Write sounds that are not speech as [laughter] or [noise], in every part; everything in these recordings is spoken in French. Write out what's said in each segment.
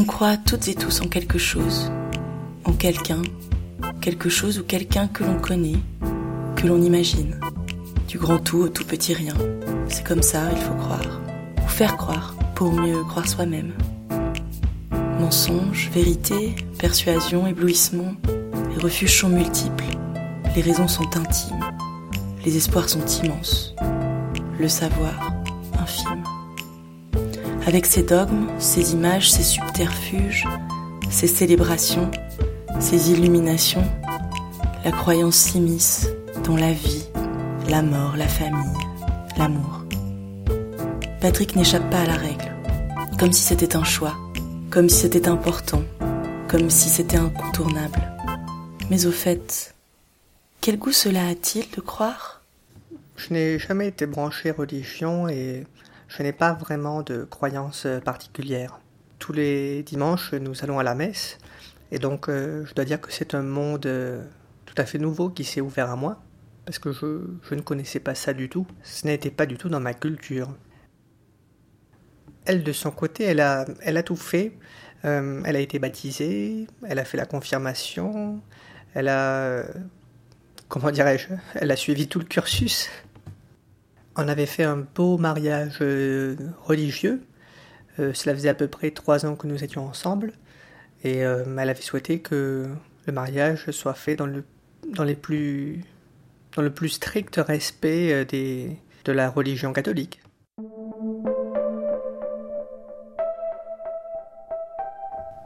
On croit toutes et tous en quelque chose, en quelqu'un, quelque chose ou quelqu'un que l'on connaît, que l'on imagine. Du grand tout au tout petit rien. C'est comme ça, il faut croire. Ou faire croire, pour mieux croire soi-même. Mensonges, vérité, persuasion, éblouissement, les refuges sont multiples, les raisons sont intimes, les espoirs sont immenses, le savoir infime. Avec ses dogmes, ses images, ses subterfuges, ses célébrations, ses illuminations, la croyance s'immisce dans la vie, la mort, la famille, l'amour. Patrick n'échappe pas à la règle, comme si c'était un choix, comme si c'était important, comme si c'était incontournable. Mais au fait, quel goût cela a-t-il de croire? Je n'ai jamais été branché religion et je n'ai pas vraiment de croyance particulière. Tous les dimanches, nous allons à la messe et donc euh, je dois dire que c'est un monde euh, tout à fait nouveau qui s'est ouvert à moi parce que je, ne connaissais pas ça du tout. Ce n'était pas du tout dans ma culture. Elle, de son côté, elle a, tout fait. Euh, elle a été baptisée, elle a fait la confirmation, elle a. Comment dirais-je Elle a suivi tout le cursus. On avait fait un beau mariage euh, religieux. Euh, cela faisait à peu près trois ans que nous étions ensemble. Et euh, elle avait souhaité que le mariage soit fait dans le, dans les plus, dans le plus strict respect euh, de la religion catholique.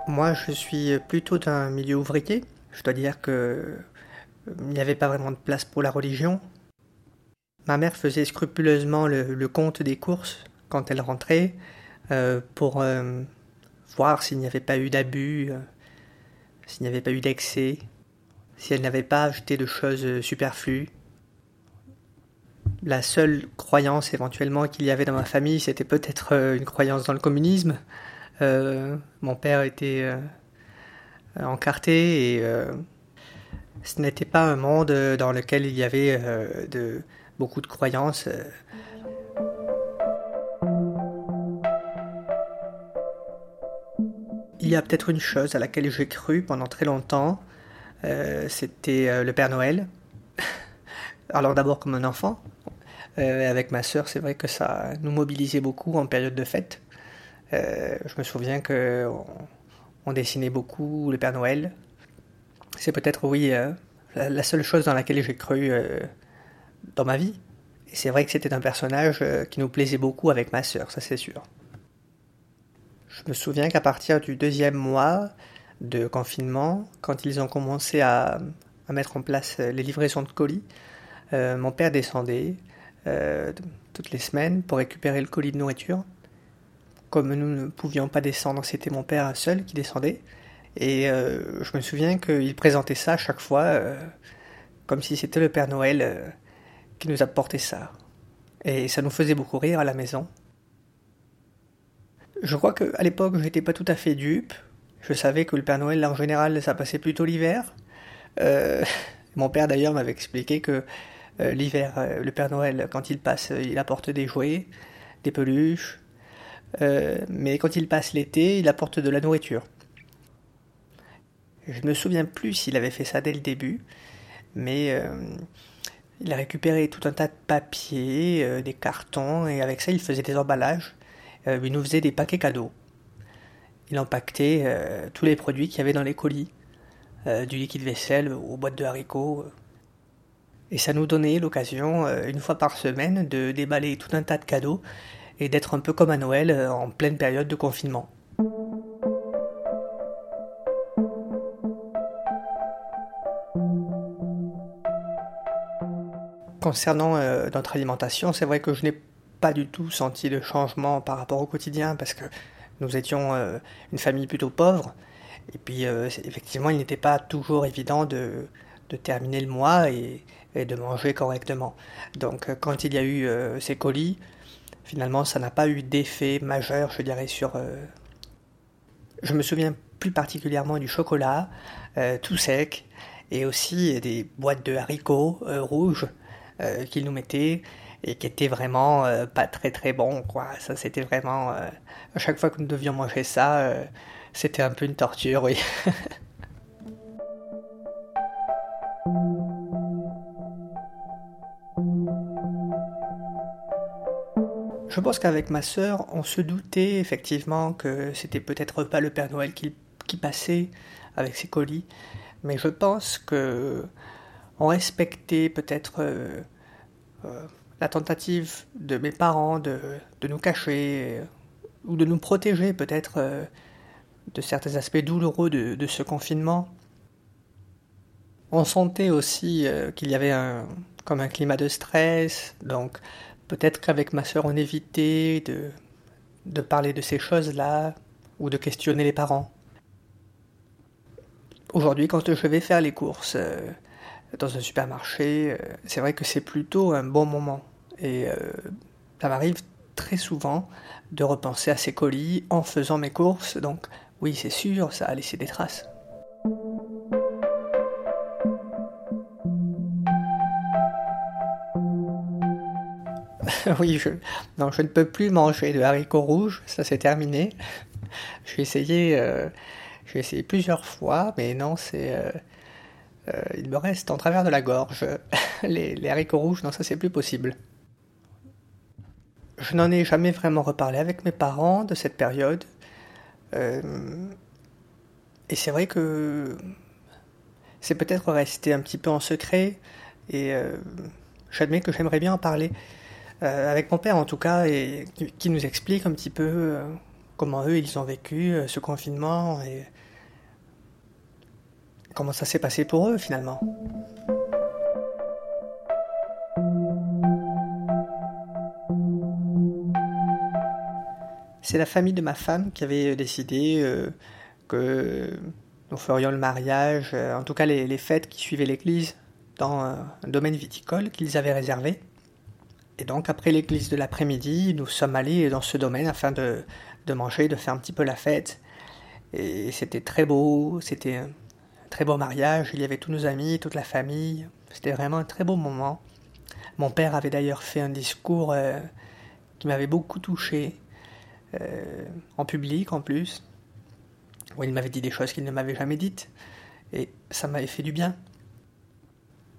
Moi, je suis plutôt d'un milieu ouvrier. Je dois dire que il n'y avait pas vraiment de place pour la religion. Ma mère faisait scrupuleusement le, compte des courses quand elle rentrait euh, pour euh, voir s'il n'y avait pas eu d'abus, euh, s'il n'y avait pas eu d'excès, si elle n'avait pas acheté de choses superflues. La seule croyance éventuellement qu'il y avait dans ma famille, c'était peut-être une croyance dans le communisme. Mon père était encarté et ce n'était pas un monde dans lequel il y avait de, beaucoup de croyances. euh. Il y a peut-être une chose à laquelle j'ai cru pendant très longtemps, euh, c'était euh, le Père Noël. [laughs] Alors d'abord comme un enfant, avec ma sœur, c'est vrai que ça nous mobilisait beaucoup en période de fête. Je me souviens que on, dessinait beaucoup le Père Noël. C'est peut-être, oui, la, la seule chose dans laquelle j'ai cru dans ma vie. Et c'est vrai que c'était un personnage euh, qui nous plaisait beaucoup avec ma sœur, ça c'est sûr. Je me souviens qu'à partir du deuxième mois de confinement, quand ils ont commencé à, mettre en place euh, les livraisons de colis, euh, mon père descendait toutes les semaines pour récupérer le colis de nourriture. Comme nous ne pouvions pas descendre, c'était mon père seul qui descendait. Et je me souviens qu'il présentait ça à chaque fois comme si c'était le Père Noël qui nous apportait ça. Et ça nous faisait beaucoup rire à la maison. Je crois qu'à l'époque, je n'étais pas tout à fait dupe. Je savais que le Père Noël, en général, ça passait plutôt l'hiver. Euh, [laughs] mon père, d'ailleurs, m'avait expliqué que euh, l'hiver, euh, le Père Noël, quand il passe, il apporte des jouets, des peluches. Mais quand il passe l'été, il apporte de la nourriture. Je ne me souviens plus s'il avait fait ça dès le début, mais il a récupéré tout un tas de papiers, euh, des cartons, et avec ça, il faisait des emballages. Euh, il nous faisait des paquets cadeaux. Il empaquetait euh, tous les produits qu'il y avait dans les colis, du liquide vaisselle aux boîtes de haricots. Et ça nous donnait l'occasion, une fois par semaine, de déballer tout un tas de cadeaux et d'être un peu comme à Noël en pleine période de confinement. Concernant euh, notre alimentation, c'est vrai que je n'ai pas du tout senti de changement par rapport au quotidien parce que nous étions euh, une famille plutôt pauvre. Et puis, euh, effectivement, il n'était pas toujours évident de, de terminer le mois et, de manger correctement. Donc, quand il y a eu ces colis, finalement, ça n'a pas eu d'effet majeur, je dirais, sur. Je me souviens plus particulièrement du chocolat, tout sec, et aussi des boîtes de haricots rouges euh, qu'ils nous mettaient. et qui était vraiment pas très très bon quoi. Ça c'était vraiment à chaque fois que nous devions manger ça, c'était un peu une torture, oui. [laughs] Je pense qu'avec ma sœur, on se doutait effectivement que c'était peut-être pas le Père Noël qui, passait avec ses colis, mais je pense que on respectait peut-être euh, euh, la tentative de mes parents de, nous cacher euh, ou de nous protéger peut-être de certains aspects douloureux de, ce confinement. On sentait aussi qu'il y avait un, comme un climat de stress, donc Peut-être qu'avec ma sœur, on évitait de, de parler de ces choses-là ou de questionner les parents. Aujourd'hui, quand je vais faire les courses dans un supermarché, euh, c'est vrai que c'est plutôt un bon moment. Et euh, ça m'arrive très souvent de repenser à ces colis en faisant mes courses. Donc oui, c'est sûr, ça a laissé des traces. [laughs] oui, je, non, je ne peux plus manger de haricots rouges, ça c'est terminé. J'ai essayé, euh, essayé plusieurs fois, mais non, c'est, euh, euh, il me reste en travers de la gorge. [laughs] les, les haricots rouges, non, ça c'est plus possible. Je n'en ai jamais vraiment reparlé avec mes parents de cette période. et c'est vrai que c'est peut-être resté un petit peu en secret. Et j'admets que j'aimerais bien en parler. Euh, avec mon père en tout cas, et qui, nous explique un petit peu euh, comment eux ils ont vécu euh, ce confinement et comment ça s'est passé pour eux finalement? C'est la famille de ma femme qui avait décidé que nous ferions le mariage, en tout cas les, fêtes qui suivaient l'église, dans un domaine viticole qu'ils avaient réservé. Et donc, après l'église de l'après-midi, nous sommes allés dans ce domaine afin de, de manger, de faire un petit peu la fête. Et c'était très beau, c'était très beau mariage. Il y avait tous nos amis, toute la famille. C'était vraiment un très beau moment. Mon père avait d'ailleurs fait un discours euh, qui m'avait beaucoup touché, euh, en public en plus, où il m'avait dit des choses qu'il ne m'avait jamais dites. Et ça m'avait fait du bien.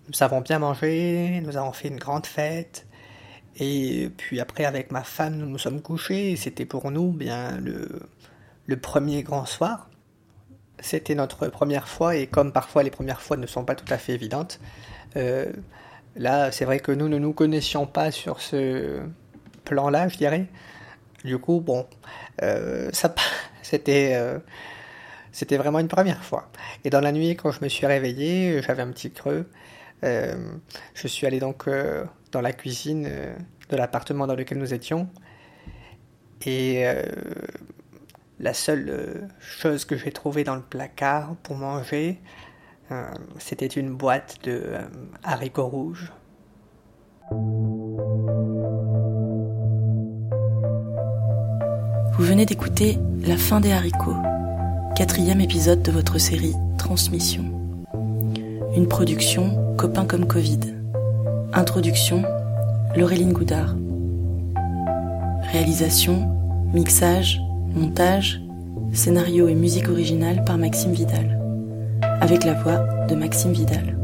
Nous avons bien mangé, nous avons fait une grande fête. Et puis après, avec ma femme, nous nous sommes couchés. C'était pour nous bien le premier grand soir. C'était notre première fois, et comme parfois les premières fois ne sont pas tout à fait évidentes, euh, là, c'est vrai que nous ne nous connaissions pas sur ce plan-là, je dirais. Du coup, bon, euh, ça, [laughs] c'était, euh, c'était vraiment une première fois. Et dans la nuit, quand je me suis réveillé, j'avais un petit creux. je suis allé donc dans la cuisine de l'appartement dans lequel nous étions. Et la seule euh, chose que j'ai trouvée dans le placard pour manger, c'était une boîte de haricots rouges. Vous venez d'écouter La fin des haricots, quatrième épisode de votre série Transmission. Une production Copain comme Covid. Introduction, Laureline Goudard. Réalisation, mixage, montage, scénario et musique originale par Maxime Vidal. Avec la voix de Maxime Vidal.